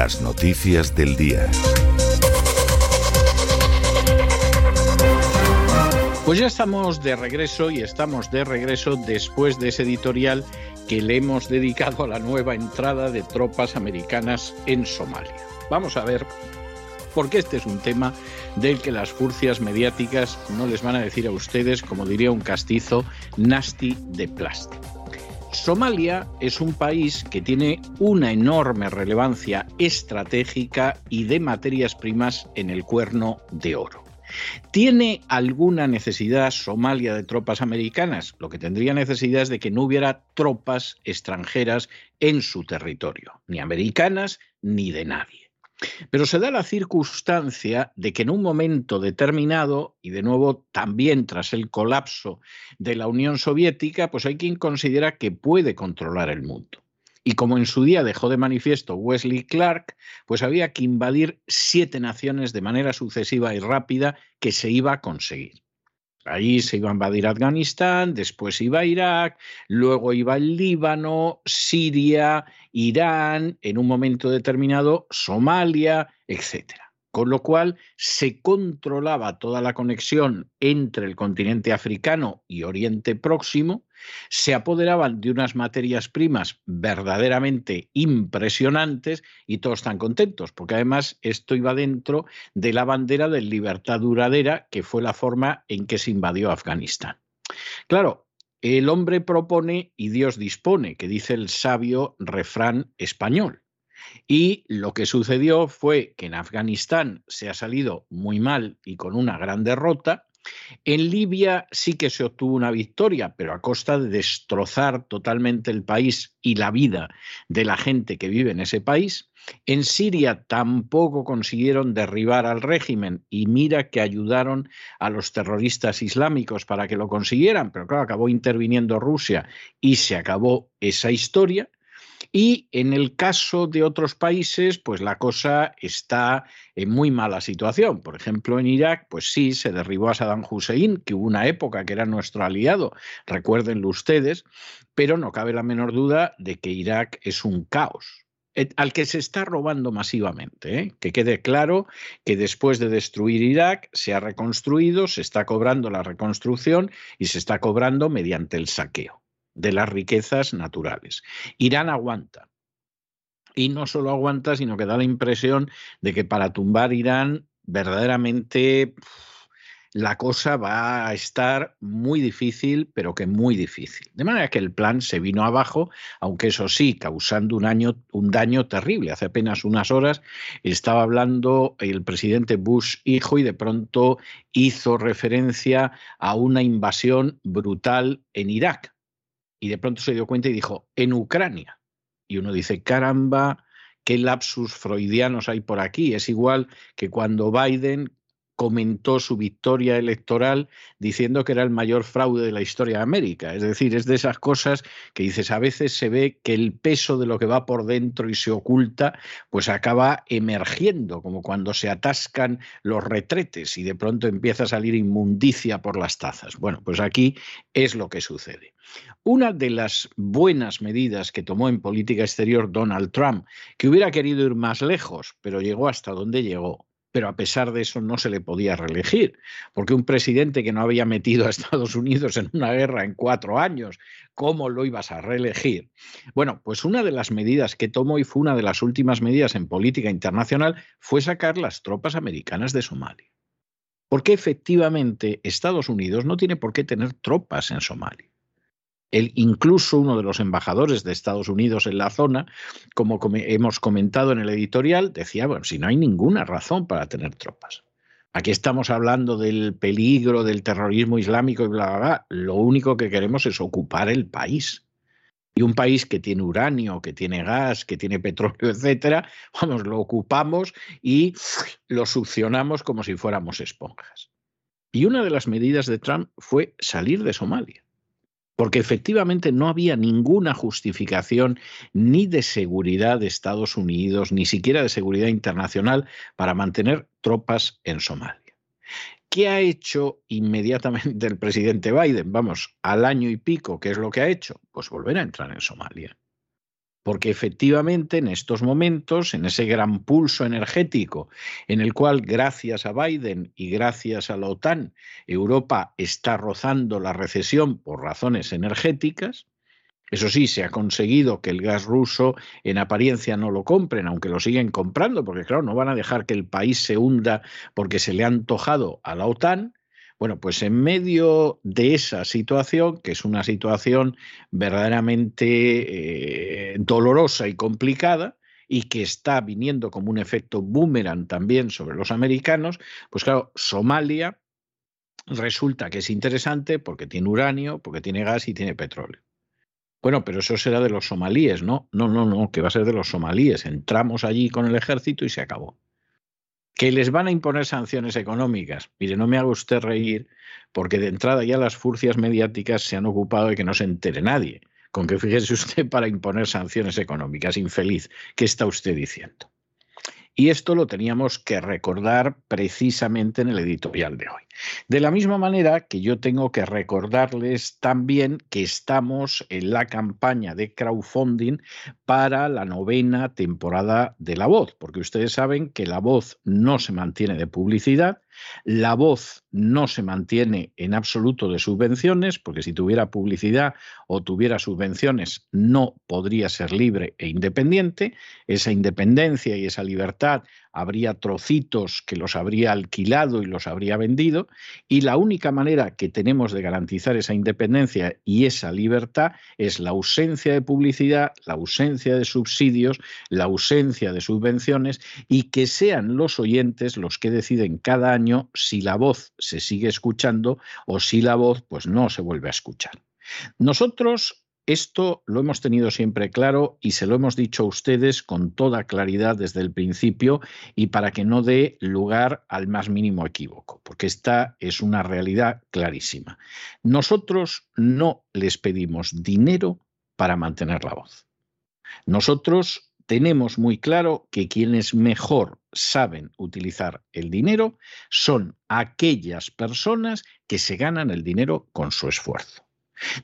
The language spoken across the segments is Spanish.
Las noticias del día. Pues ya estamos de regreso y estamos de regreso después de ese editorial que le hemos dedicado a la nueva entrada de tropas americanas en Somalia. Vamos a ver, porque este es un tema del que las furcias mediáticas no les van a decir a ustedes, como diría un castizo, nasty de plástico. Somalia es un país que tiene una enorme relevancia estratégica y de materias primas en el cuerno de oro. ¿Tiene alguna necesidad Somalia de tropas americanas? Lo que tendría necesidad es de que no hubiera tropas extranjeras en su territorio, ni americanas ni de nadie. Pero se da la circunstancia de que en un momento determinado, y de nuevo también tras el colapso de la Unión Soviética, pues hay quien considera que puede controlar el mundo. Y como en su día dejó de manifiesto Wesley Clark, pues había que invadir siete naciones de manera sucesiva y rápida que se iba a conseguir. Ahí se iba a invadir Afganistán, después iba Irak, luego iba el Líbano, Siria, Irán, en un momento determinado Somalia, etcétera con lo cual se controlaba toda la conexión entre el continente africano y Oriente Próximo, se apoderaban de unas materias primas verdaderamente impresionantes y todos están contentos, porque además esto iba dentro de la bandera de libertad duradera, que fue la forma en que se invadió Afganistán. Claro, el hombre propone y Dios dispone, que dice el sabio refrán español. Y lo que sucedió fue que en Afganistán se ha salido muy mal y con una gran derrota, En Libia sí que se obtuvo una victoria, pero a costa de destrozar totalmente el país y la vida de la gente que vive en ese país. En Siria tampoco consiguieron derribar al régimen y mira que ayudaron a los terroristas islámicos para que lo consiguieran, pero claro, acabó interviniendo Rusia y se acabó esa historia. Y en el caso de otros países, pues la cosa está en muy mala situación. Por ejemplo, en Irak, pues sí, se derribó a Saddam Hussein, que hubo una época que era nuestro aliado, recuérdenlo ustedes, pero no cabe la menor duda de que Irak es un caos eh, al que se está robando masivamente. ¿eh? Que quede claro que después de destruir Irak se ha reconstruido, se está cobrando la reconstrucción y se está cobrando mediante el saqueo de las riquezas naturales. Irán aguanta. Y no solo aguanta, sino que da la impresión de que para tumbar Irán verdaderamente la cosa va a estar muy difícil, pero que muy difícil. De manera que el plan se vino abajo, aunque eso sí, causando un, año, un daño terrible. Hace apenas unas horas estaba hablando el presidente Bush hijo y de pronto hizo referencia a una invasión brutal en Irak y de pronto se dio cuenta y dijo, en Ucrania. Y uno dice, caramba, qué lapsus freudianos hay por aquí. Es igual que cuando Biden comentó su victoria electoral diciendo que era el mayor fraude de la historia de América. Es decir, es de esas cosas que dices, a veces se ve que el peso de lo que va por dentro y se oculta, pues acaba emergiendo, como cuando se atascan los retretes y de pronto empieza a salir inmundicia por las tazas. Bueno, pues aquí es lo que sucede. Una de las buenas medidas que tomó en política exterior Donald Trump, que hubiera querido ir más lejos, pero llegó hasta donde llegó, pero a pesar de eso no se le podía reelegir, porque un presidente que no había metido a Estados Unidos en una guerra en cuatro años, ¿cómo lo ibas a reelegir? Bueno, pues una de las medidas que tomó y fue una de las últimas medidas en política internacional fue sacar las tropas americanas de Somalia. Porque efectivamente Estados Unidos no tiene por qué tener tropas en Somalia incluso uno de los embajadores de Estados Unidos en la zona, como hemos comentado en el editorial, decía, bueno, si no hay ninguna razón para tener tropas. Aquí estamos hablando del peligro del terrorismo islámico y bla, bla, bla. Lo único que queremos es ocupar el país. Y un país que tiene uranio, que tiene gas, que tiene petróleo, etcétera, vamos, lo ocupamos y lo succionamos como si fuéramos esponjas. Y una de las medidas de Trump fue salir de Somalia porque efectivamente no había ninguna justificación ni de seguridad de Estados Unidos, ni siquiera de seguridad internacional para mantener tropas en Somalia. ¿Qué ha hecho inmediatamente el presidente Biden? Vamos, al año y pico, ¿qué es lo que ha hecho? Pues volver a entrar en Somalia porque efectivamente en estos momentos, en ese gran pulso energético en el cual gracias a Biden y gracias a la OTAN, Europa está rozando la recesión por razones energéticas, eso sí, se ha conseguido que el gas ruso en apariencia no lo compren, aunque lo siguen comprando, porque claro, no van a dejar que el país se hunda porque se le ha antojado a la OTAN, bueno, pues en medio de esa situación, que es una situación verdaderamente eh, dolorosa y complicada, y que está viniendo como un efecto boomerang también sobre los americanos, pues claro, Somalia resulta que es interesante porque tiene uranio, porque tiene gas y tiene petróleo. Bueno, pero eso será de los somalíes, ¿no? No, no, no, que va a ser de los somalíes. Entramos allí con el ejército y se acabó que les van a imponer sanciones económicas. Mire, no me haga usted reír, porque de entrada ya las furcias mediáticas se han ocupado de que no se entere nadie. Con que fíjese usted para imponer sanciones económicas, infeliz, ¿qué está usted diciendo? Y esto lo teníamos que recordar precisamente en el editorial de hoy. De la misma manera que yo tengo que recordarles también que estamos en la campaña de crowdfunding para la novena temporada de La Voz, porque ustedes saben que La Voz no se mantiene de publicidad, la voz no se mantiene en absoluto de subvenciones, porque si tuviera publicidad o tuviera subvenciones no podría ser libre e independiente. Esa independencia y esa libertad habría trocitos que los habría alquilado y los habría vendido, y la única manera que tenemos de garantizar esa independencia y esa libertad es la ausencia de publicidad, la ausencia de subsidios, la ausencia de subvenciones y que sean los oyentes los que deciden cada año si la voz se sigue escuchando o si la voz pues no se vuelve a escuchar. Nosotros esto lo hemos tenido siempre claro y se lo hemos dicho a ustedes con toda claridad desde el principio y para que no dé lugar al más mínimo equívoco, porque esta es una realidad clarísima. Nosotros no les pedimos dinero para mantener la voz. Nosotros tenemos muy claro que quienes mejor saben utilizar el dinero son aquellas personas que se ganan el dinero con su esfuerzo.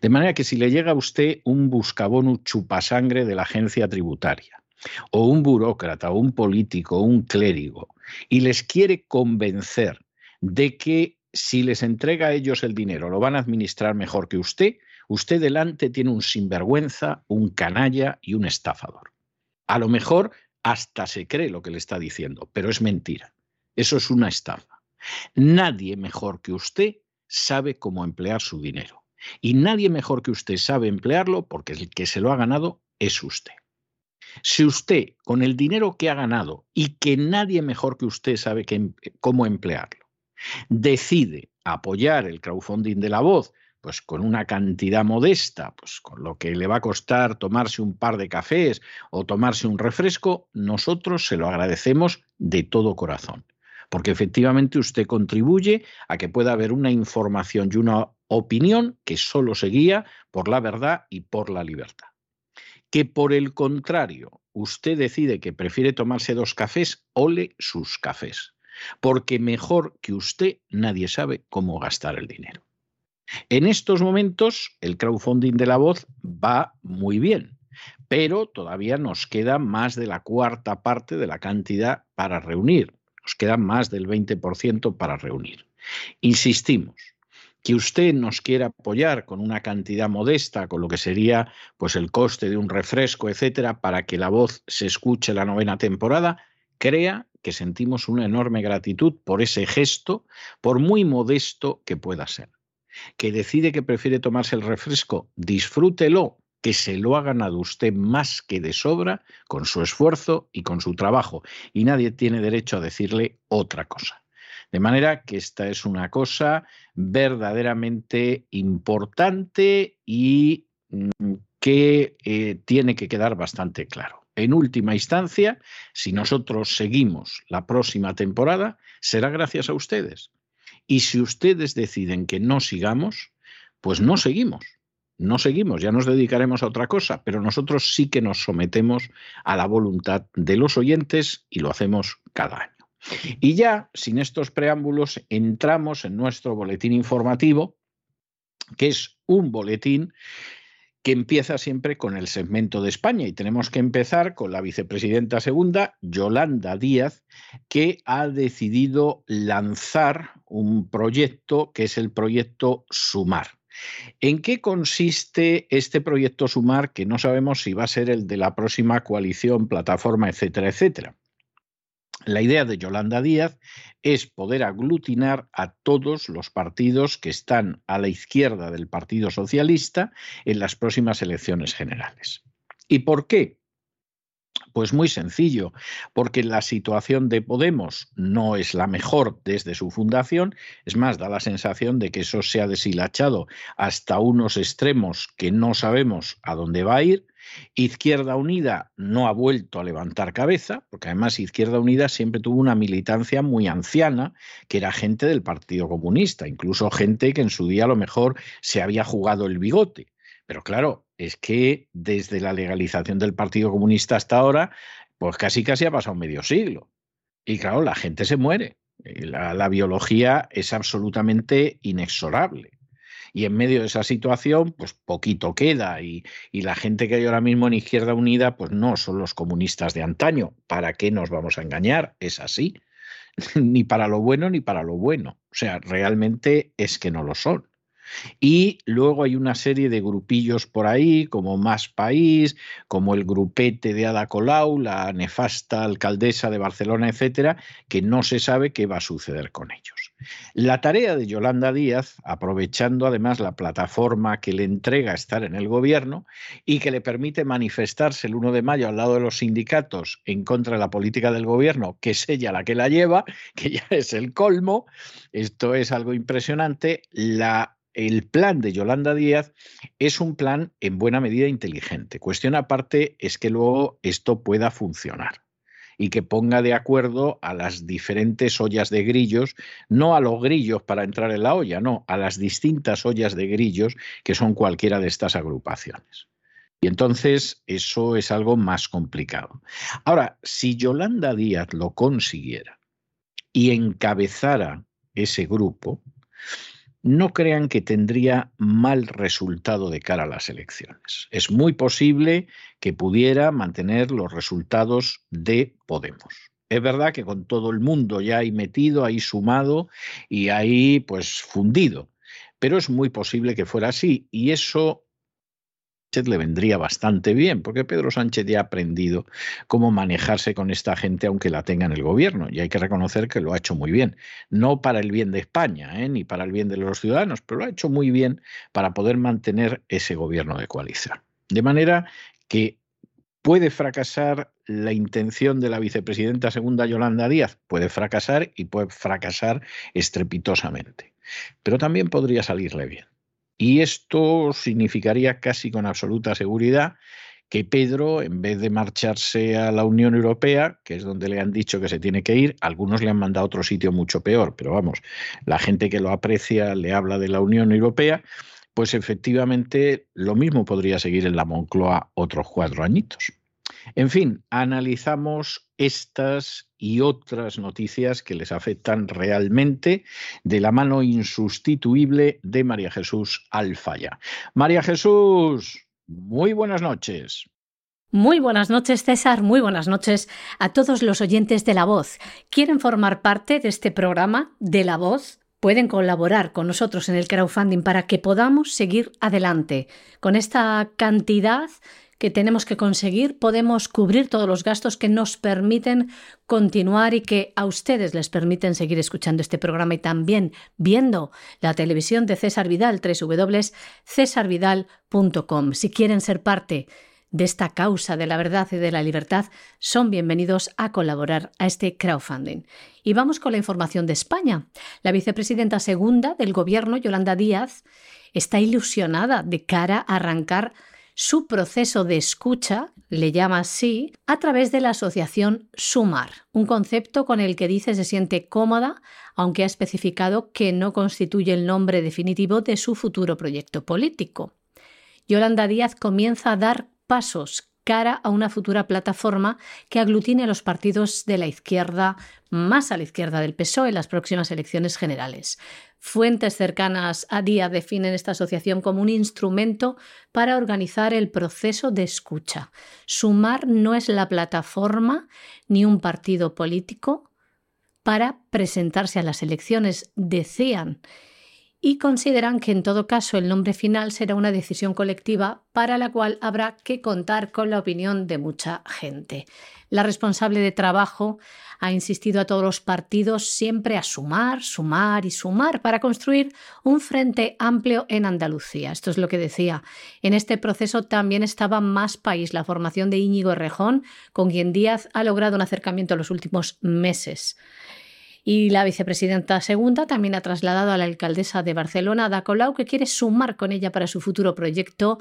De manera que si le llega a usted un buscabonu chupasangre de la agencia tributaria, o un burócrata, o un político, o un clérigo, y les quiere convencer de que si les entrega a ellos el dinero lo van a administrar mejor que usted, usted delante tiene un sinvergüenza, un canalla y un estafador. A lo mejor hasta se cree lo que le está diciendo, pero es mentira. Eso es una estafa. Nadie mejor que usted sabe cómo emplear su dinero. Y nadie mejor que usted sabe emplearlo porque el que se lo ha ganado es usted. Si usted, con el dinero que ha ganado y que nadie mejor que usted sabe cómo emplearlo, decide apoyar el crowdfunding de la voz, pues con una cantidad modesta, pues con lo que le va a costar tomarse un par de cafés o tomarse un refresco, nosotros se lo agradecemos de todo corazón porque efectivamente usted contribuye a que pueda haber una información y una opinión que solo se guía por la verdad y por la libertad. Que por el contrario, usted decide que prefiere tomarse dos cafés, ole sus cafés, porque mejor que usted nadie sabe cómo gastar el dinero. En estos momentos, el crowdfunding de la voz va muy bien, pero todavía nos queda más de la cuarta parte de la cantidad para reunir. Nos queda más del 20% para reunir. Insistimos, que usted nos quiera apoyar con una cantidad modesta, con lo que sería pues el coste de un refresco, etcétera, para que la voz se escuche la novena temporada, crea que sentimos una enorme gratitud por ese gesto, por muy modesto que pueda ser. Que decide que prefiere tomarse el refresco, disfrútelo, que se lo ha ganado usted más que de sobra con su esfuerzo y con su trabajo, y nadie tiene derecho a decirle otra cosa. De manera que esta es una cosa verdaderamente importante y mm, que eh, tiene que quedar bastante claro. En última instancia, si nosotros seguimos la próxima temporada, será gracias a ustedes. Y si ustedes deciden que no sigamos, pues no seguimos. No seguimos, ya nos dedicaremos a otra cosa, pero nosotros sí que nos sometemos a la voluntad de los oyentes y lo hacemos cada año. Y ya, sin estos preámbulos, entramos en nuestro boletín informativo, que es un boletín que empieza siempre con el segmento de España y tenemos que empezar con la vicepresidenta segunda, Yolanda Díaz, que ha decidido lanzar un proyecto que es el proyecto Sumar. ¿En qué consiste este proyecto Sumar que no sabemos si va a ser el de la próxima coalición, plataforma, etcétera, etcétera? La idea de Yolanda Díaz es poder aglutinar a todos los partidos que están a la izquierda del Partido Socialista en las próximas elecciones generales. ¿Y por qué? Pues muy sencillo, porque la situación de Podemos no es la mejor desde su fundación, es más, da la sensación de que eso se ha deshilachado hasta unos extremos que no sabemos a dónde va a ir. Izquierda Unida no ha vuelto a levantar cabeza, porque además Izquierda Unida siempre tuvo una militancia muy anciana, que era gente del Partido Comunista, incluso gente que en su día a lo mejor se había jugado el bigote. Pero claro, es que desde la legalización del Partido Comunista hasta ahora, pues casi casi ha pasado medio siglo. Y claro, la gente se muere. La, la biología es absolutamente inexorable. Y en medio de esa situación, pues poquito queda. Y, y, la gente que hay ahora mismo en Izquierda Unida, pues no son los comunistas de antaño. ¿Para qué nos vamos a engañar? Es así. ni para lo bueno ni para lo bueno. O sea, realmente es que no lo son. Y luego hay una serie de grupillos por ahí, como Más País, como el grupete de Ada Colau, la nefasta alcaldesa de Barcelona, etcétera, que no se sabe qué va a suceder con ellos. La tarea de Yolanda Díaz, aprovechando además la plataforma que le entrega estar en el gobierno y que le permite manifestarse el 1 de mayo al lado de los sindicatos en contra de la política del gobierno, que es ella la que la lleva, que ya es el colmo, esto es algo impresionante, la el plan de Yolanda Díaz es un plan en buena medida inteligente. Cuestión aparte es que luego esto pueda funcionar y que ponga de acuerdo a las diferentes ollas de grillos, no a los grillos para entrar en la olla, no, a las distintas ollas de grillos que son cualquiera de estas agrupaciones. Y entonces eso es algo más complicado. Ahora, si Yolanda Díaz lo consiguiera y encabezara ese grupo, no crean que tendría mal resultado de cara a las elecciones. Es muy posible que pudiera mantener los resultados de Podemos. Es verdad que con todo el mundo ya ahí metido, ahí sumado y ahí pues fundido, pero es muy posible que fuera así y eso le vendría bastante bien, porque Pedro Sánchez ya ha aprendido cómo manejarse con esta gente aunque la tenga en el gobierno, y hay que reconocer que lo ha hecho muy bien, no para el bien de España, ¿eh? ni para el bien de los ciudadanos, pero lo ha hecho muy bien para poder mantener ese gobierno de coalición. De manera que ¿Puede fracasar la intención de la vicepresidenta segunda Yolanda Díaz? Puede fracasar y puede fracasar estrepitosamente. Pero también podría salirle bien. Y esto significaría casi con absoluta seguridad que Pedro, en vez de marcharse a la Unión Europea, que es donde le han dicho que se tiene que ir, algunos le han mandado a otro sitio mucho peor, pero vamos, la gente que lo aprecia le habla de la Unión Europea, pues efectivamente lo mismo podría seguir en la Moncloa otros cuatro añitos. En fin, analizamos estas y otras noticias que les afectan realmente de la mano insustituible de María Jesús Alfaya. María Jesús, muy buenas noches. Muy buenas noches, César. Muy buenas noches a todos los oyentes de La Voz. ¿Quieren formar parte de este programa de La Voz? Pueden colaborar con nosotros en el crowdfunding para que podamos seguir adelante con esta cantidad que tenemos que conseguir, podemos cubrir todos los gastos que nos permiten continuar y que a ustedes les permiten seguir escuchando este programa y también viendo la televisión de César Vidal, www.cesarvidal.com. Si quieren ser parte de esta causa de la verdad y de la libertad, son bienvenidos a colaborar a este crowdfunding. Y vamos con la información de España. La vicepresidenta segunda del gobierno, Yolanda Díaz, está ilusionada de cara a arrancar su proceso de escucha, le llama así, a través de la asociación Sumar, un concepto con el que dice se siente cómoda, aunque ha especificado que no constituye el nombre definitivo de su futuro proyecto político. Yolanda Díaz comienza a dar pasos cara a una futura plataforma que aglutine a los partidos de la izquierda más a la izquierda del PSOE en las próximas elecciones generales. Fuentes cercanas a Díaz definen esta asociación como un instrumento para organizar el proceso de escucha. Sumar no es la plataforma ni un partido político para presentarse a las elecciones, decían y consideran que en todo caso el nombre final será una decisión colectiva para la cual habrá que contar con la opinión de mucha gente. La responsable de trabajo ha insistido a todos los partidos siempre a sumar, sumar y sumar para construir un frente amplio en Andalucía. Esto es lo que decía. En este proceso también estaba Más País, la formación de Íñigo Rejón, con quien Díaz ha logrado un acercamiento en los últimos meses. Y la vicepresidenta segunda también ha trasladado a la alcaldesa de Barcelona, Ada Colau, que quiere sumar con ella para su futuro proyecto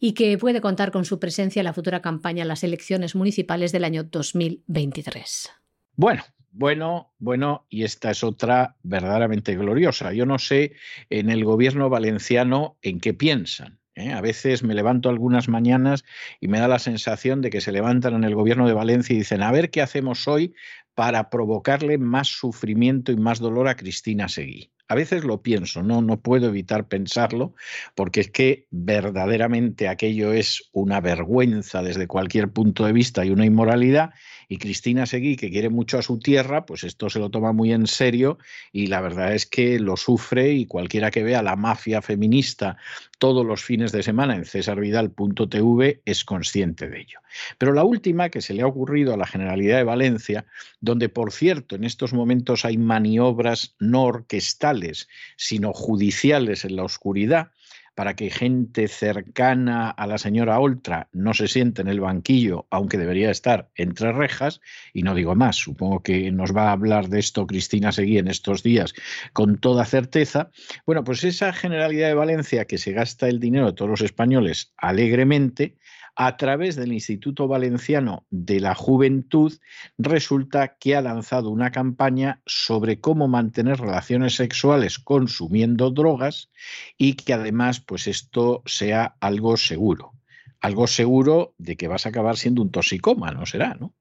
y que puede contar con su presencia en la futura campaña en las elecciones municipales del año 2023. Bueno, bueno, bueno, y esta es otra verdaderamente gloriosa. Yo no sé en el gobierno valenciano en qué piensan. ¿eh? A veces me levanto algunas mañanas y me da la sensación de que se levantan en el gobierno de Valencia y dicen, a ver qué hacemos hoy para provocarle más sufrimiento y más dolor a Cristina Seguí. A veces lo pienso, no, no puedo evitar pensarlo, porque es que verdaderamente aquello es una vergüenza desde cualquier punto de vista y una inmoralidad, y Cristina Seguí, que quiere mucho a su tierra, pues esto se lo toma muy en serio y la verdad es que lo sufre y cualquiera que vea la mafia feminista todos los fines de semana en cesarvidal.tv es consciente de ello. Pero la última que se le ha ocurrido a la Generalidad de Valencia, donde por cierto en estos momentos hay maniobras no orquestales, sino judiciales en la oscuridad, para que gente cercana a la señora Oltra no se siente en el banquillo, aunque debería estar entre rejas, y no digo más, supongo que nos va a hablar de esto Cristina Seguí en estos días con toda certeza. Bueno, pues esa Generalidad de Valencia que se gasta el dinero de todos los españoles alegremente, a través del Instituto Valenciano de la Juventud, resulta que ha lanzado una campaña sobre cómo mantener relaciones sexuales consumiendo drogas y que además, pues esto sea algo seguro. Algo seguro de que vas a acabar siendo un toxicómano, será, ¿no?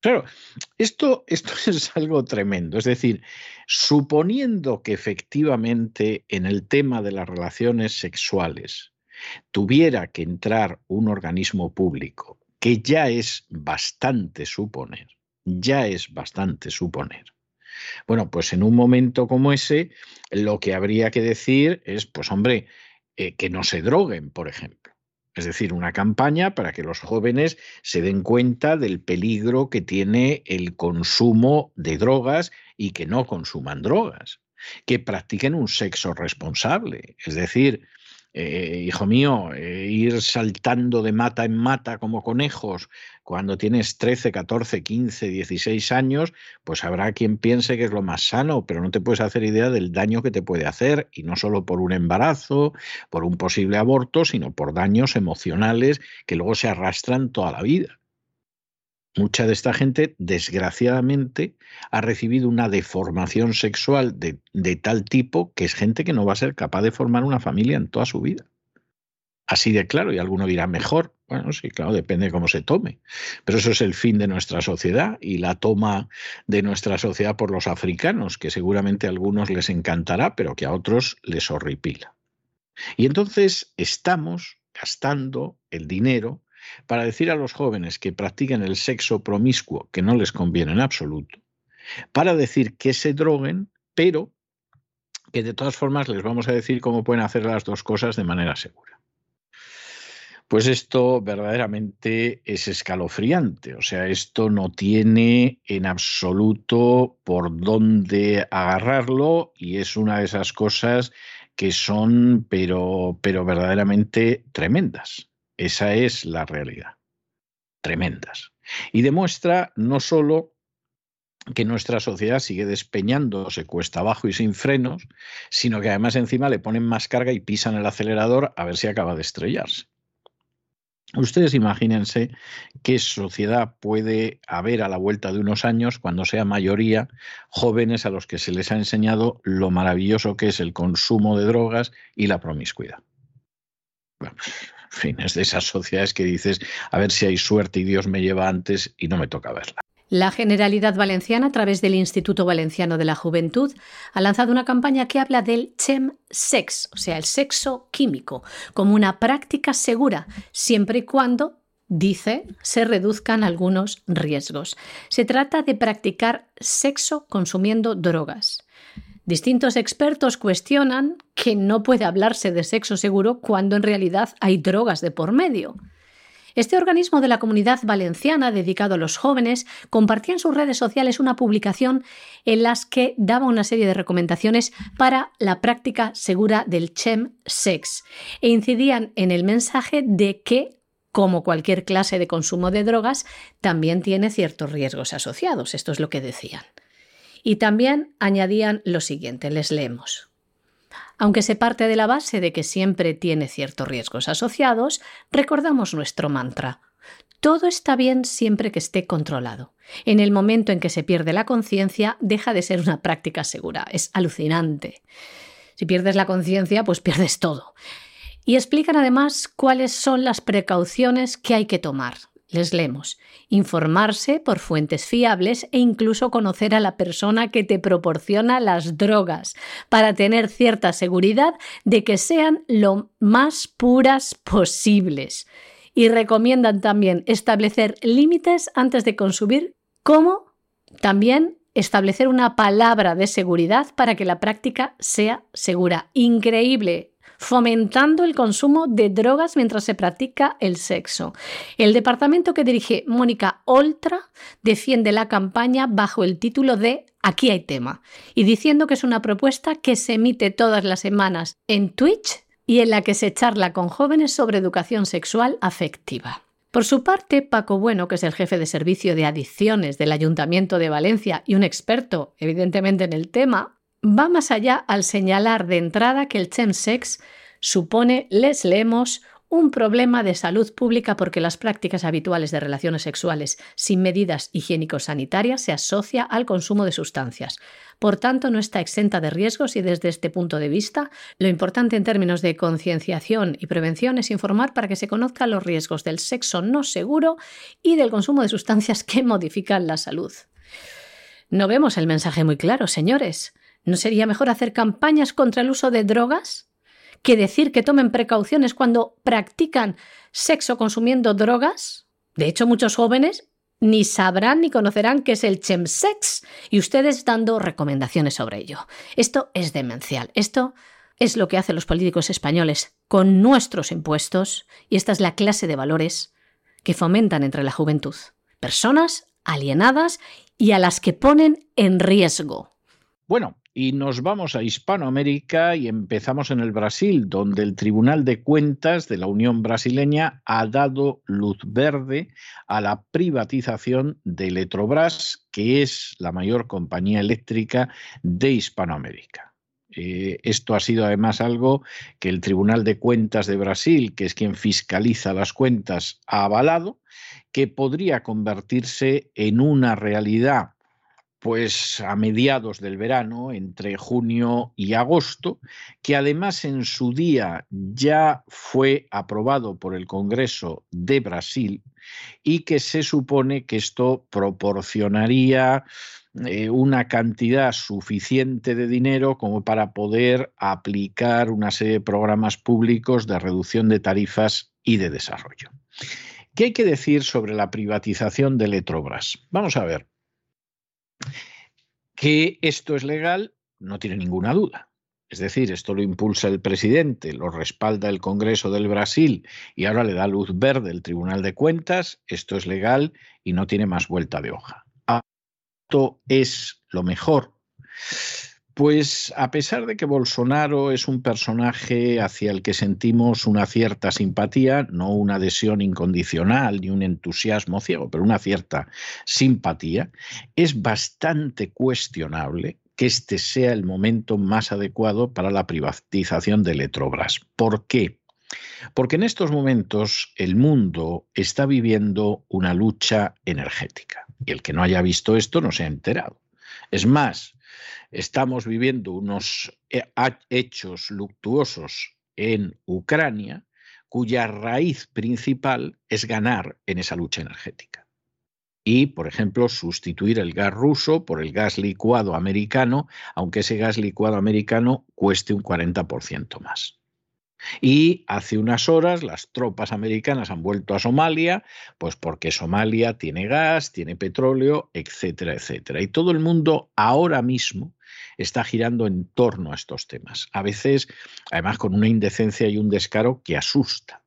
Claro, esto, esto es algo tremendo. Es decir, suponiendo que efectivamente en el tema de las relaciones sexuales tuviera que entrar un organismo público, que ya es bastante suponer, ya es bastante suponer. Bueno, pues en un momento como ese, lo que habría que decir es, pues hombre, eh, que no se droguen, por ejemplo. Es decir, una campaña para que los jóvenes se den cuenta del peligro que tiene el consumo de drogas y que no consuman drogas, que practiquen un sexo responsable. Es decir, eh, hijo mío, eh, ir saltando de mata en mata como conejos cuando tienes 13, 14, 15, 16 años, pues habrá quien piense que es lo más sano, pero no te puedes hacer idea del daño que te puede hacer, y no solo por un embarazo, por un posible aborto, sino por daños emocionales que luego se arrastran toda la vida. Mucha de esta gente, desgraciadamente, ha recibido una deformación sexual de, tal tipo que es gente que no va a ser capaz de formar una familia en toda su vida. Así de claro, y alguno dirá mejor. Bueno, sí, claro, depende de cómo se tome. Pero eso es el fin de nuestra sociedad y la toma de nuestra sociedad por los africanos, que seguramente a algunos les encantará, pero que a otros les horripila. Y entonces estamos gastando el dinero para decir a los jóvenes que practiquen el sexo promiscuo, que no les conviene en absoluto, para decir que se droguen, pero que de todas formas les vamos a decir cómo pueden hacer las dos cosas de manera segura. Pues esto verdaderamente es escalofriante, o sea, esto no tiene en absoluto por dónde agarrarlo y es una de esas cosas que son pero pero verdaderamente tremendas. Esa es la realidad. Tremendas. Y demuestra no solo que nuestra sociedad sigue despeñándose cuesta abajo y sin frenos, sino que además encima le ponen más carga y pisan el acelerador a ver si acaba de estrellarse. Ustedes imagínense qué sociedad puede haber a la vuelta de unos años cuando sea mayoría jóvenes a los que se les ha enseñado lo maravilloso que es el consumo de drogas y la promiscuidad. Bueno, en fin, es de esas sociedades que dices, a ver si hay suerte y Dios me lleva antes y no me toca verla. La Generalidad Valenciana, a través del Instituto Valenciano de la Juventud, ha lanzado una campaña que habla del chem-sex, o sea, el sexo químico, como una práctica segura, siempre y cuando, dice, se reduzcan algunos riesgos. Se trata de practicar sexo consumiendo drogas. Distintos expertos cuestionan que no puede hablarse de sexo seguro cuando en realidad hay drogas de por medio. Este organismo de la comunidad valenciana dedicado a los jóvenes compartía en sus redes sociales una publicación en las que daba una serie de recomendaciones para la práctica segura del chem sex e incidían en el mensaje de que como cualquier clase de consumo de drogas, también tiene ciertos riesgos asociados. Esto es lo que decían. Y también añadían lo siguiente, les leemos. Aunque se parte de la base de que siempre tiene ciertos riesgos asociados, recordamos nuestro mantra. Todo está bien siempre que esté controlado. En el momento en que se pierde la conciencia, deja de ser una práctica segura. Es alucinante. Si pierdes la conciencia, pues pierdes todo. Y explican además cuáles son las precauciones que hay que tomar les leemos, informarse por fuentes fiables e incluso conocer a la persona que te proporciona las drogas para tener cierta seguridad de que sean lo más puras posibles. Y recomiendan también establecer límites antes de consumir, como también establecer una palabra de seguridad para que la práctica sea segura. Increíble fomentando el consumo de drogas mientras se practica el sexo. El departamento que dirige Mónica Oltra defiende la campaña bajo el título de Aquí hay tema y diciendo que es una propuesta que se emite todas las semanas en Twitch y en la que se charla con jóvenes sobre educación sexual afectiva. Por su parte, Paco Bueno, que es el jefe de servicio de adicciones del Ayuntamiento de Valencia y un experto, evidentemente, en el tema, va más allá al señalar de entrada que el chemsex supone, les leemos, un problema de salud pública porque las prácticas habituales de relaciones sexuales sin medidas higiénico-sanitarias se asocia al consumo de sustancias. Por tanto, no está exenta de riesgos y desde este punto de vista, lo importante en términos de concienciación y prevención es informar para que se conozcan los riesgos del sexo no seguro y del consumo de sustancias que modifican la salud. No vemos el mensaje muy claro, señores. ¿No sería mejor hacer campañas contra el uso de drogas que decir que tomen precauciones cuando practican sexo consumiendo drogas? De hecho, muchos jóvenes ni sabrán ni conocerán qué es el chemsex y ustedes dando recomendaciones sobre ello. Esto es demencial. Esto es lo que hacen los políticos españoles con nuestros impuestos y esta es la clase de valores que fomentan entre la juventud. Personas alienadas y a las que ponen en riesgo. Bueno, y nos vamos a Hispanoamérica y empezamos en el Brasil, donde el Tribunal de Cuentas de la Unión Brasileña ha dado luz verde a la privatización de Electrobras, que es la mayor compañía eléctrica de Hispanoamérica. Eh, esto ha sido además algo que el Tribunal de Cuentas de Brasil, que es quien fiscaliza las cuentas, ha avalado, que podría convertirse en una realidad pues a mediados del verano, entre junio y agosto, que además en su día ya fue aprobado por el Congreso de Brasil y que se supone que esto proporcionaría eh, una cantidad suficiente de dinero como para poder aplicar una serie de programas públicos de reducción de tarifas y de desarrollo. ¿Qué hay que decir sobre la privatización de Electrobras? Vamos a ver. Que esto es legal, no tiene ninguna duda. Es decir, esto lo impulsa el presidente, lo respalda el Congreso del Brasil y ahora le da luz verde el Tribunal de Cuentas. Esto es legal y no tiene más vuelta de hoja. Esto es lo mejor. Pues a pesar de que Bolsonaro es un personaje hacia el que sentimos una cierta simpatía, no una adhesión incondicional ni un entusiasmo ciego, pero una cierta simpatía, es bastante cuestionable que este sea el momento más adecuado para la privatización de Electrobras. ¿Por qué? Porque en estos momentos el mundo está viviendo una lucha energética. Y el que no haya visto esto no se ha enterado. Es más, estamos viviendo unos eh, hechos luctuosos en Ucrania cuya raíz principal es ganar en esa lucha energética. Y, por ejemplo, sustituir el gas ruso por el gas licuado americano, aunque ese gas licuado americano cueste un 40% más. Y hace unas horas las tropas americanas han vuelto a Somalia, pues porque Somalia tiene gas, tiene petróleo, etcétera, etcétera. Y todo el mundo ahora mismo está girando en torno a estos temas. A veces, además, con una indecencia y un descaro que asusta.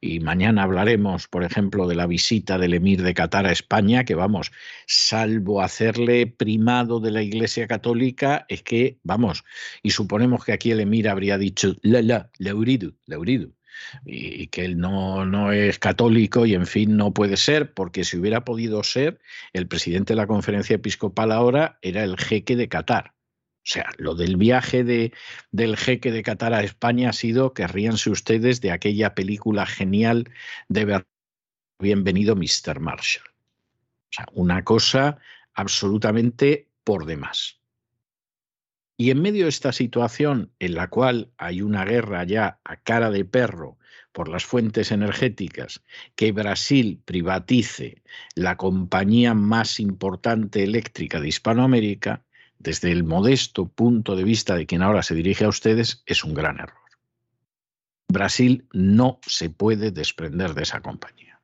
Y mañana hablaremos, por ejemplo, de la visita del emir de Qatar a España, que vamos, salvo hacerle primado de la Iglesia Católica, es que, vamos, y suponemos que aquí el emir habría dicho, la, la, lauridu, lauridu y que él no, no, es católico y en fin no puede ser, porque si hubiera podido ser, el presidente de la conferencia episcopal ahora era el jeque de Qatar. O sea, lo del viaje de, del jeque de Qatar a España ha sido, que ríanse ustedes, de aquella película genial de Bienvenido Mr. Marshall. O sea, una cosa absolutamente por demás. Y en medio de esta situación en la cual hay una guerra ya a cara de perro por las fuentes energéticas, que Brasil privatice la compañía más importante eléctrica de Hispanoamérica, desde el modesto punto de vista de quien ahora se dirige a ustedes, es un gran error. Brasil no se puede desprender de esa compañía,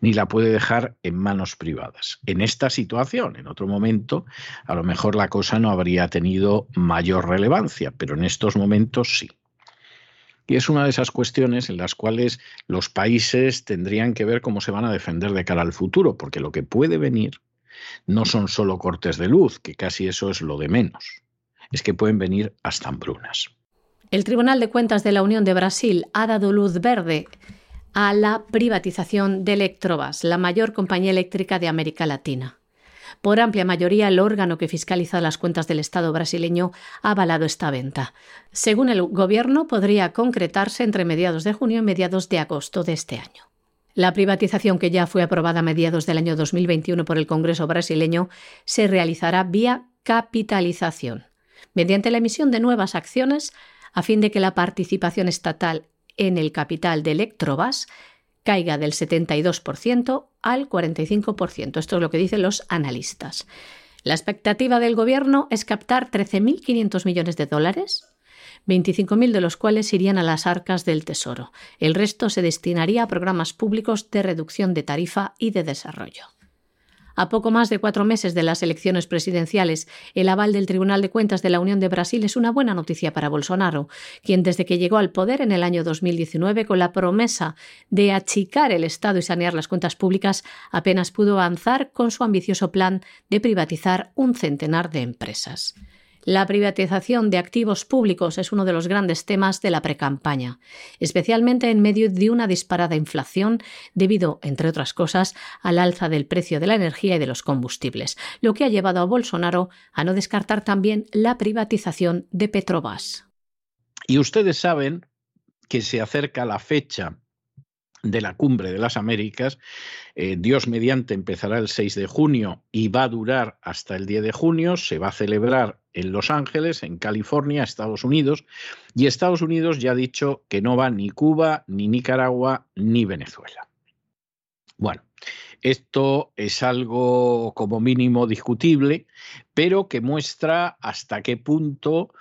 ni la puede dejar en manos privadas. En esta situación, en otro momento, a lo mejor la cosa no habría tenido mayor relevancia, pero en estos momentos sí. Y es una de esas cuestiones en las cuales los países tendrían que ver cómo se van a defender de cara al futuro, porque lo que puede venir no son solo cortes de luz, que casi eso es lo de menos, es que pueden venir hasta hambrunas. El Tribunal de Cuentas de la Unión de Brasil ha dado luz verde a la privatización de Electrobas, la mayor compañía eléctrica de América Latina. Por amplia mayoría, el órgano que fiscaliza las cuentas del Estado brasileño ha avalado esta venta. Según el Gobierno, podría concretarse entre mediados de junio y mediados de agosto de este año. La privatización, que ya fue aprobada a mediados del año 2021 por el Congreso brasileño, se realizará vía capitalización, mediante la emisión de nuevas acciones a fin de que la participación estatal en el capital de Electrobas caiga del 72% al 45%. Esto es lo que dicen los analistas. La expectativa del gobierno es captar 13.500 millones de dólares, 25.000 de los cuales irían a las arcas del Tesoro. El resto se destinaría a programas públicos de reducción de tarifa y de desarrollo. A poco más de cuatro meses de las elecciones presidenciales, el aval del Tribunal de Cuentas de la Unión de Brasil es una buena noticia para Bolsonaro, quien desde que llegó al poder en el año 2019 con la promesa de achicar el Estado y sanear las cuentas públicas, apenas pudo avanzar con su ambicioso plan de privatizar un centenar de empresas. La privatización de activos públicos es uno de los grandes temas de la precampaña, especialmente en medio de una disparada inflación debido, entre otras cosas, al alza del precio de la energía y de los combustibles, lo que ha llevado a Bolsonaro a no descartar también la privatización de Petrobras. Y ustedes saben que se acerca la fecha de la Cumbre de las Américas. Eh, Dios mediante empezará el 6 de junio y va a durar hasta el 10 de junio. Se va a celebrar en Los Ángeles, en California, Estados Unidos. Y Estados Unidos ya ha dicho que no va ni Cuba, ni Nicaragua, ni Venezuela. Bueno, esto es algo como mínimo discutible, pero que muestra hasta qué punto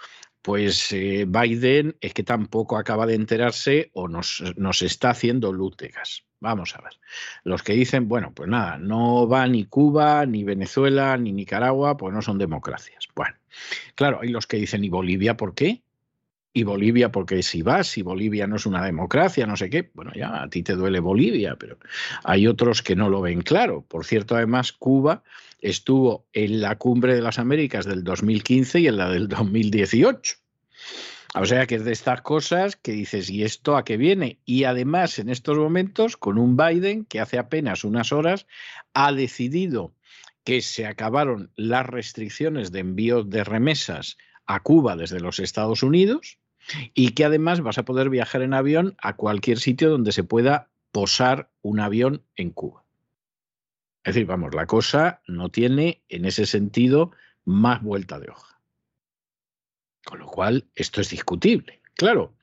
pues eh, Biden es que tampoco acaba de enterarse o nos, nos está haciendo lútegas. Vamos a ver. Los que dicen, bueno, pues nada, no va ni Cuba, ni Venezuela, ni Nicaragua, pues no son democracias. Bueno, claro, hay los que dicen, ¿y Bolivia por qué? ¿Y Bolivia porque si vas, si Bolivia no es una democracia, no sé qué? Bueno, ya a ti te duele Bolivia, pero hay otros que no lo ven claro. Por cierto, además, Cuba estuvo en la cumbre de las Américas del 2015 y en la del 2018. O sea que es de estas cosas que dices, ¿y esto a qué viene? Y además en estos momentos con un Biden que hace apenas unas horas ha decidido que se acabaron las restricciones de envío de remesas a Cuba desde los Estados Unidos y que además vas a poder viajar en avión a cualquier sitio donde se pueda posar un avión en Cuba. Es decir, vamos, la cosa no tiene en ese sentido más vuelta de hoja. Con lo cual, esto es discutible. Claro,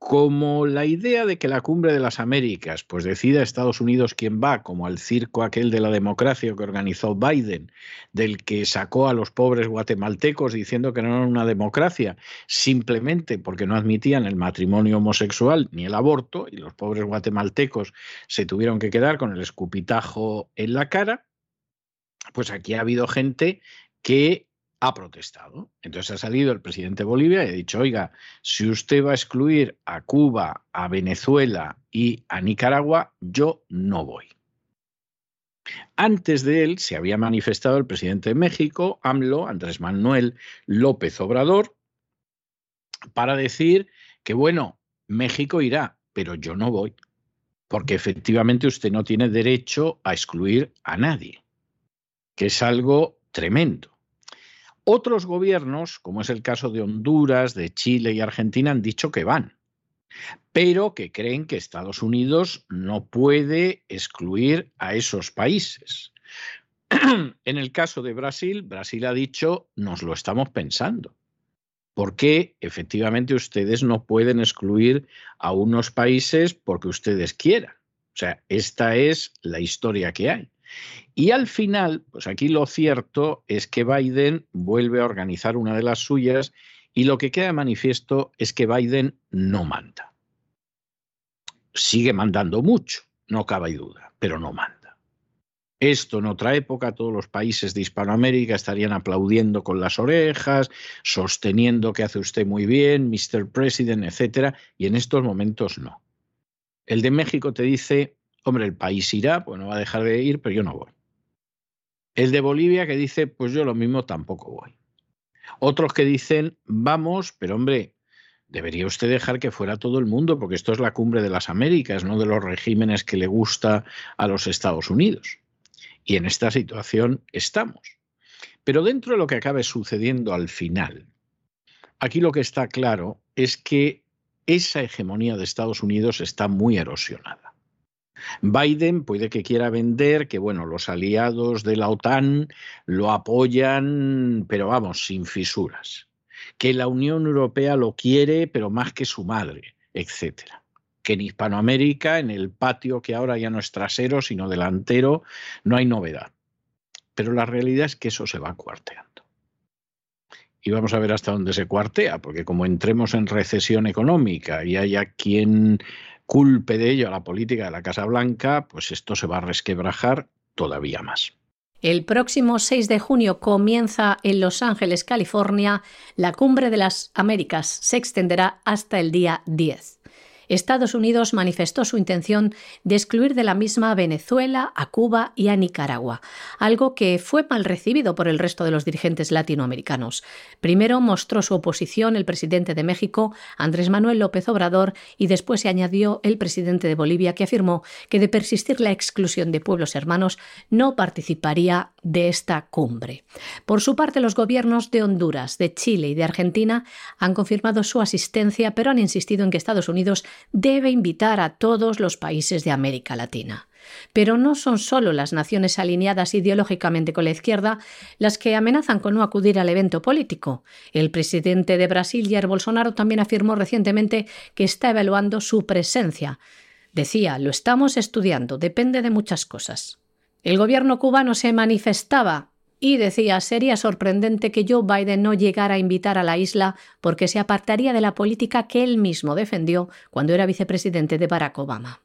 como la idea de que la cumbre de las Américas pues decida Estados Unidos quién va, como al circo aquel de la democracia que organizó Biden, del que sacó a los pobres guatemaltecos diciendo que no eran una democracia, simplemente porque no admitían el matrimonio homosexual ni el aborto, y los pobres guatemaltecos se tuvieron que quedar con el escupitajo en la cara, pues aquí ha habido gente que ha protestado. Entonces ha salido el presidente de Bolivia y ha dicho, oiga, si usted va a excluir a Cuba, a Venezuela y a Nicaragua, yo no voy. Antes de él se había manifestado el presidente de México, AMLO, Andrés Manuel López Obrador, para decir que, bueno, México irá, pero yo no voy, porque efectivamente usted no tiene derecho a excluir a nadie, que es algo tremendo. Otros gobiernos, como es el caso de Honduras, de Chile y Argentina, han dicho que van, pero que creen que Estados Unidos no puede excluir a esos países. en el caso de Brasil, Brasil ha dicho, nos lo estamos pensando. porque efectivamente ustedes no pueden excluir a unos países porque ustedes quieran. O sea, esta es la historia que hay. Y al final, pues aquí lo cierto es que Biden vuelve a organizar una de las suyas y lo que queda manifiesto es que Biden no manda. Sigue mandando mucho, no cabe duda, pero no manda. Esto en otra época todos los países de Hispanoamérica estarían aplaudiendo con las orejas, sosteniendo que hace usted muy bien, Mr. President, etcétera, y en estos momentos no. El de México te dice, hombre, el país irá, pues no va a dejar de ir, pero yo no voy. El de Bolivia que dice, pues yo lo mismo tampoco voy. Otros que dicen, vamos, pero hombre, debería usted dejar que fuera todo el mundo, porque esto es la cumbre de las Américas, no de los regímenes que le gusta a los Estados Unidos. Y en esta situación estamos. Pero dentro de lo que acabe sucediendo al final, aquí lo que está claro es que esa hegemonía de Estados Unidos está muy erosionada. Biden puede que quiera vender que, bueno, los aliados de la OTAN lo apoyan, pero vamos, sin fisuras. Que la Unión Europea lo quiere, pero más que su madre, etcétera. Que en Hispanoamérica, en el patio que ahora ya no es trasero, sino delantero, no hay novedad. Pero la realidad es que eso se va cuarteando. Y vamos a ver hasta dónde se cuartea, porque como entremos en recesión económica y haya quien culpe de ello a la política de la Casa Blanca, pues esto se va a resquebrajar todavía más. El próximo 6 de junio comienza en Los Ángeles, California, la Cumbre de las Américas. Se extenderá hasta el día 10. Estados Unidos manifestó su intención de excluir de la misma a Venezuela, a Cuba y a Nicaragua, algo que fue mal recibido por el resto de los dirigentes latinoamericanos. Primero mostró su oposición el presidente de México, Andrés Manuel López Obrador, y después se añadió el presidente de Bolivia, que afirmó que de persistir la exclusión de pueblos hermanos no participaría de esta cumbre. Por su parte, los gobiernos de Honduras, de Chile y de Argentina han confirmado su asistencia, pero han insistido en que Estados Unidos debe invitar a todos los países de América Latina. Pero no son solo las naciones alineadas ideológicamente con la izquierda las que amenazan con no acudir al evento político. El presidente de Brasil, Jair Bolsonaro, también afirmó recientemente que está evaluando su presencia. Decía, lo estamos estudiando, depende de muchas cosas. El gobierno cubano se manifestaba y decía sería sorprendente que Joe Biden no llegara a invitar a la isla porque se apartaría de la política que él mismo defendió cuando era vicepresidente de Barack Obama.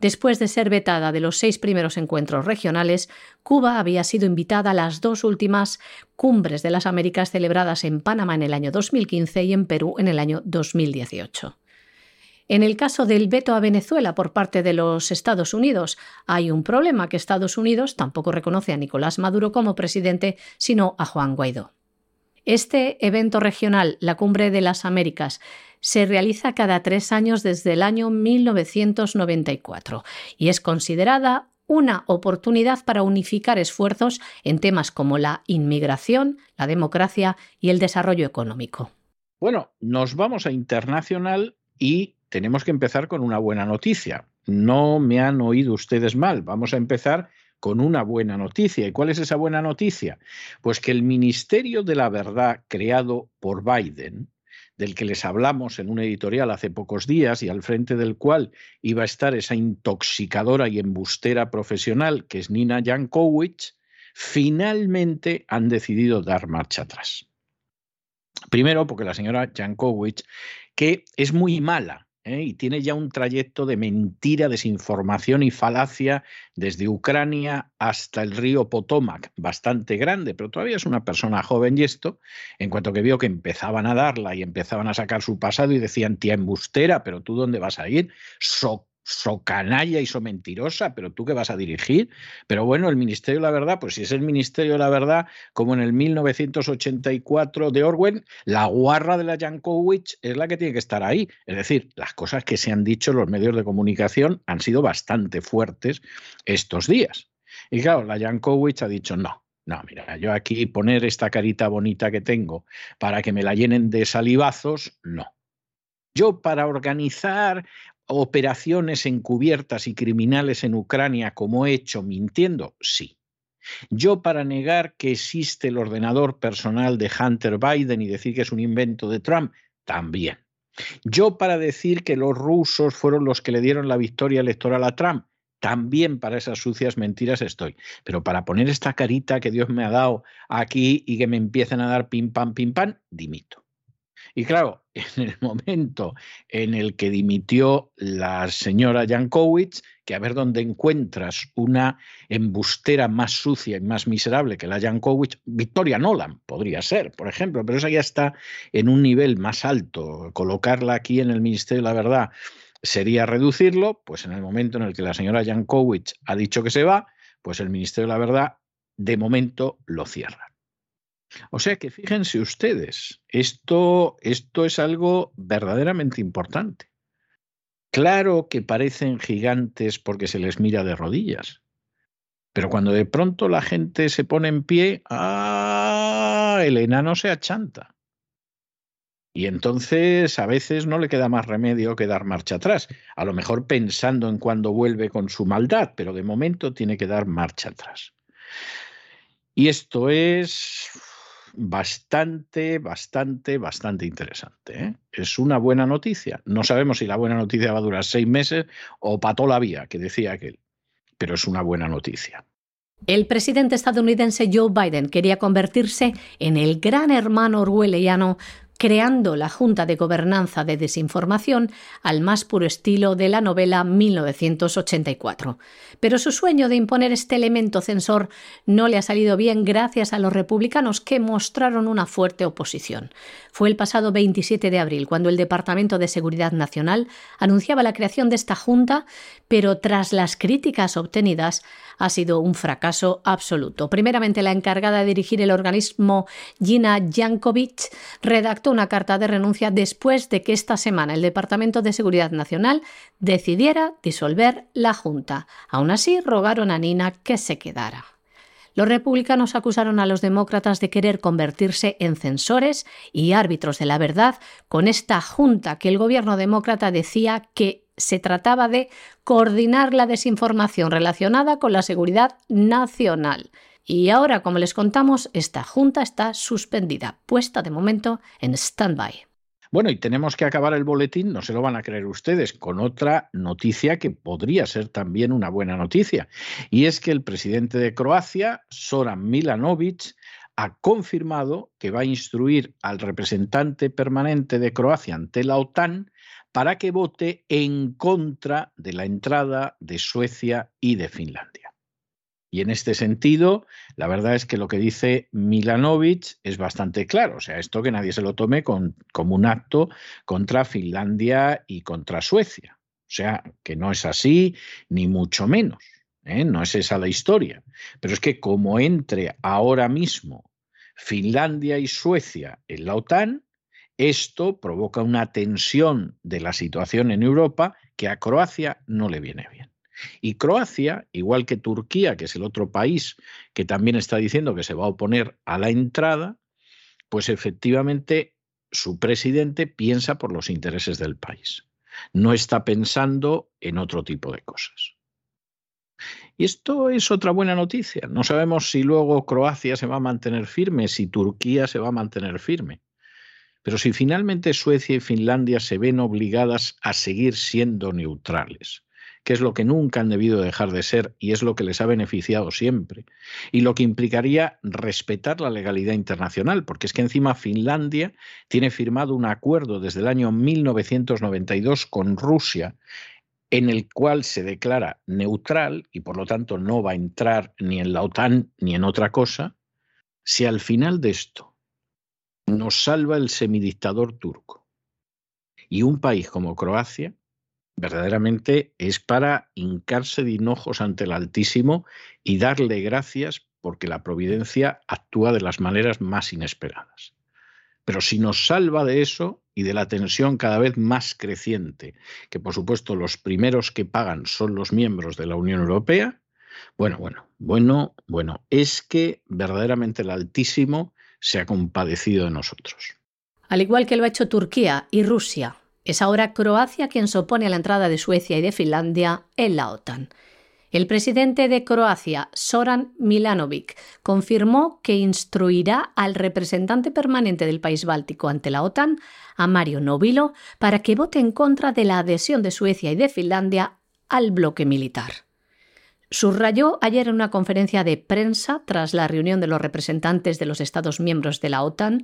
Después de ser vetada de los seis primeros encuentros regionales, Cuba había sido invitada a las dos últimas cumbres de las Américas celebradas en Panamá en el año 2015 y en Perú en el año 2018. En el caso del veto a Venezuela por parte de los Estados Unidos, hay un problema que Estados Unidos tampoco reconoce a Nicolás Maduro como presidente, sino a Juan Guaidó. Este evento regional, la Cumbre de las Américas, se realiza cada tres años desde el año 1994 y es considerada una oportunidad para unificar esfuerzos en temas como la inmigración, la democracia y el desarrollo económico. Bueno, nos vamos a internacional y tenemos que empezar con una buena noticia. No me han oído ustedes mal. Vamos a empezar con una buena noticia. ¿Y cuál es esa buena noticia? Pues que el Ministerio de la Verdad creado por Biden, del que les hablamos en un editorial hace pocos días y al frente del cual iba a estar esa intoxicadora y embustera profesional que es Nina Jankowicz, finalmente han decidido dar marcha atrás. Primero, porque la señora Jankowicz, que es muy mala ¿eh? y tiene ya un trayecto de mentira, desinformación y falacia desde Ucrania hasta el río Potomac, bastante grande, pero todavía es una persona joven y esto, en cuanto que vio que empezaban a darla y empezaban a sacar su pasado y decían, tía embustera, pero tú dónde vas a ir, so canalla y so mentirosa, pero tú qué vas a dirigir. Pero bueno, el Ministerio de la Verdad, pues si es el Ministerio de la Verdad, como en el 1984 de Orwell, la guarra de la Jankowicz es la que tiene que estar ahí. Es decir, las cosas que se han dicho los medios de comunicación han sido bastante fuertes estos días. Y claro, la Jankowicz ha dicho no. No, mira, yo aquí poner esta carita bonita que tengo para que me la llenen de salivazos, no. Yo para organizar operaciones encubiertas y criminales en Ucrania como he hecho mintiendo? Sí. Yo para negar que existe el ordenador personal de Hunter Biden y decir que es un invento de Trump, también. Yo para decir que los rusos fueron los que le dieron la victoria electoral a Trump, también para esas sucias mentiras estoy. Pero para poner esta carita que Dios me ha dado aquí y que me empiecen a dar pim pam, pim pam, dimito. Y claro, en el momento en el que dimitió la señora Jankowicz, que a ver dónde encuentras una embustera más sucia y más miserable que la Jankowicz, Victoria Nolan podría ser, por ejemplo, pero esa ya está en un nivel más alto. Colocarla aquí en el Ministerio de la Verdad sería reducirlo, pues en el momento en el que la señora Jankowicz ha dicho que se va, pues el Ministerio de la Verdad de momento lo cierra. O sea que fíjense ustedes, esto, esto es algo verdaderamente importante. Claro que parecen gigantes porque se les mira de rodillas, pero cuando de pronto la gente se pone en pie, ¡ah! El enano se achanta. Y entonces a veces no le queda más remedio que dar marcha atrás, a lo mejor pensando en cuándo vuelve con su maldad, pero de momento tiene que dar marcha atrás. Y esto es bastante, bastante, bastante interesante. ¿eh? Es una buena noticia. No sabemos si la buena noticia va a durar seis meses o toda la vía, que decía aquel, pero es una buena noticia. El presidente estadounidense Joe Biden quería convertirse en el gran hermano orwelliano creando la Junta de Gobernanza de Desinformación al más puro estilo de la novela 1984. Pero su sueño de imponer este elemento censor no le ha salido bien gracias a los republicanos que mostraron una fuerte oposición. Fue el pasado 27 de abril cuando el Departamento de Seguridad Nacional anunciaba la creación de esta Junta, pero tras las críticas obtenidas ha sido un fracaso absoluto. Primeramente, la encargada de dirigir el organismo, Gina Jankovic, redactó una carta de renuncia después de que esta semana el Departamento de Seguridad Nacional decidiera disolver la Junta. Aún así, rogaron a Nina que se quedara. Los republicanos acusaron a los demócratas de querer convertirse en censores y árbitros de la verdad con esta junta que el gobierno demócrata decía que se trataba de coordinar la desinformación relacionada con la seguridad nacional. Y ahora, como les contamos, esta junta está suspendida, puesta de momento en stand-by. Bueno, y tenemos que acabar el boletín, no se lo van a creer ustedes, con otra noticia que podría ser también una buena noticia. Y es que el presidente de Croacia, Soran Milanovic, ha confirmado que va a instruir al representante permanente de Croacia ante la OTAN para que vote en contra de la entrada de Suecia y de Finlandia. Y en este sentido, la verdad es que lo que dice Milanovic es bastante claro. O sea, esto que nadie se lo tome como un acto contra Finlandia y contra Suecia. O sea, que no es así, ni mucho menos. ¿eh? No es esa la historia. Pero es que como entre ahora mismo Finlandia y Suecia en la OTAN, esto provoca una tensión de la situación en Europa que a Croacia no le viene bien. Y Croacia, igual que Turquía, que es el otro país que también está diciendo que se va a oponer a la entrada, pues efectivamente su presidente piensa por los intereses del país. No está pensando en otro tipo de cosas. Y esto es otra buena noticia. No sabemos si luego Croacia se va a mantener firme, si Turquía se va a mantener firme. Pero si finalmente Suecia y Finlandia se ven obligadas a seguir siendo neutrales, que es lo que nunca han debido dejar de ser y es lo que les ha beneficiado siempre, y lo que implicaría respetar la legalidad internacional, porque es que encima Finlandia tiene firmado un acuerdo desde el año 1992 con Rusia en el cual se declara neutral y por lo tanto no va a entrar ni en la OTAN ni en otra cosa, si al final de esto nos salva el semidictador turco. Y un país como Croacia verdaderamente es para hincarse de hinojos ante el Altísimo y darle gracias porque la providencia actúa de las maneras más inesperadas. Pero si nos salva de eso y de la tensión cada vez más creciente, que por supuesto los primeros que pagan son los miembros de la Unión Europea, bueno, bueno, bueno, bueno, es que verdaderamente el Altísimo se ha compadecido de nosotros. Al igual que lo ha hecho Turquía y Rusia, es ahora Croacia quien se opone a la entrada de Suecia y de Finlandia en la OTAN. El presidente de Croacia, Soran Milanovic, confirmó que instruirá al representante permanente del país báltico ante la OTAN, a Mario Novilo, para que vote en contra de la adhesión de Suecia y de Finlandia al bloque militar. Subrayó ayer en una conferencia de prensa tras la reunión de los representantes de los Estados miembros de la OTAN,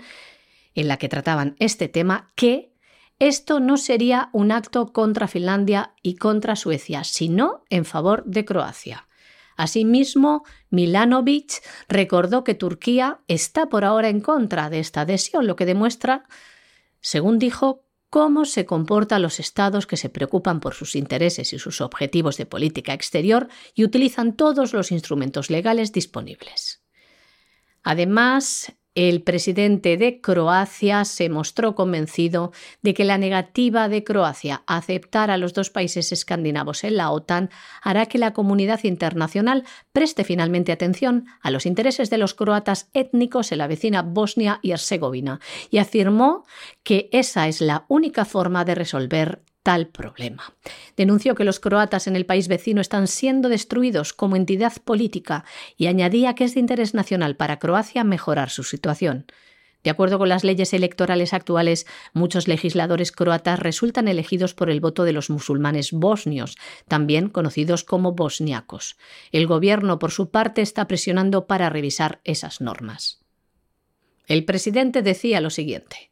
en la que trataban este tema, que esto no sería un acto contra Finlandia y contra Suecia, sino en favor de Croacia. Asimismo, Milanovic recordó que Turquía está por ahora en contra de esta adhesión, lo que demuestra, según dijo, cómo se comportan los estados que se preocupan por sus intereses y sus objetivos de política exterior y utilizan todos los instrumentos legales disponibles. Además, el presidente de Croacia se mostró convencido de que la negativa de Croacia a aceptar a los dos países escandinavos en la OTAN hará que la comunidad internacional preste finalmente atención a los intereses de los croatas étnicos en la vecina Bosnia y Herzegovina y afirmó que esa es la única forma de resolver tal problema. Denunció que los croatas en el país vecino están siendo destruidos como entidad política y añadía que es de interés nacional para Croacia mejorar su situación. De acuerdo con las leyes electorales actuales, muchos legisladores croatas resultan elegidos por el voto de los musulmanes bosnios, también conocidos como bosniacos. El gobierno, por su parte, está presionando para revisar esas normas. El presidente decía lo siguiente.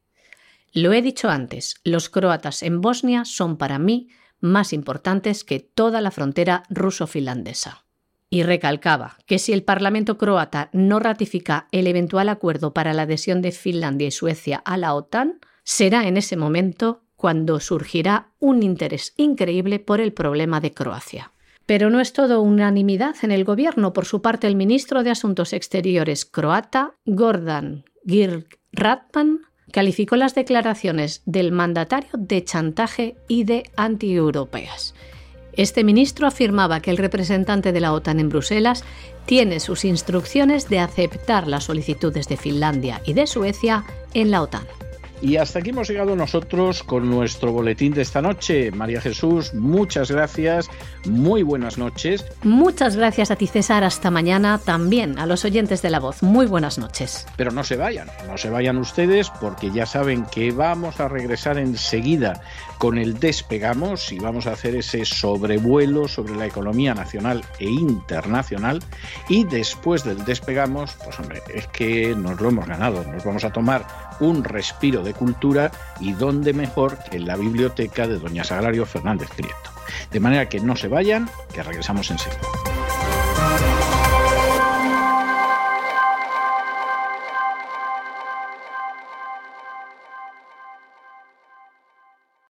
Lo he dicho antes, los croatas en Bosnia son para mí más importantes que toda la frontera ruso-finlandesa. Y recalcaba que si el Parlamento croata no ratifica el eventual acuerdo para la adhesión de Finlandia y Suecia a la OTAN, será en ese momento cuando surgirá un interés increíble por el problema de Croacia. Pero no es todo unanimidad en el gobierno. Por su parte, el ministro de Asuntos Exteriores croata, Gordan Girk Ratman, calificó las declaraciones del mandatario de chantaje y de antieuropeas. Este ministro afirmaba que el representante de la OTAN en Bruselas tiene sus instrucciones de aceptar las solicitudes de Finlandia y de Suecia en la OTAN. Y hasta aquí hemos llegado nosotros con nuestro boletín de esta noche. María Jesús, muchas gracias, muy buenas noches. Muchas gracias a ti César, hasta mañana también a los oyentes de la voz. Muy buenas noches. Pero no se vayan, no se vayan ustedes porque ya saben que vamos a regresar enseguida con el despegamos y vamos a hacer ese sobrevuelo sobre la economía nacional e internacional y después del despegamos, pues hombre, es que nos lo hemos ganado, nos vamos a tomar un respiro de cultura y dónde mejor que en la biblioteca de doña Sagrario Fernández Prieto. De manera que no se vayan, que regresamos enseguida.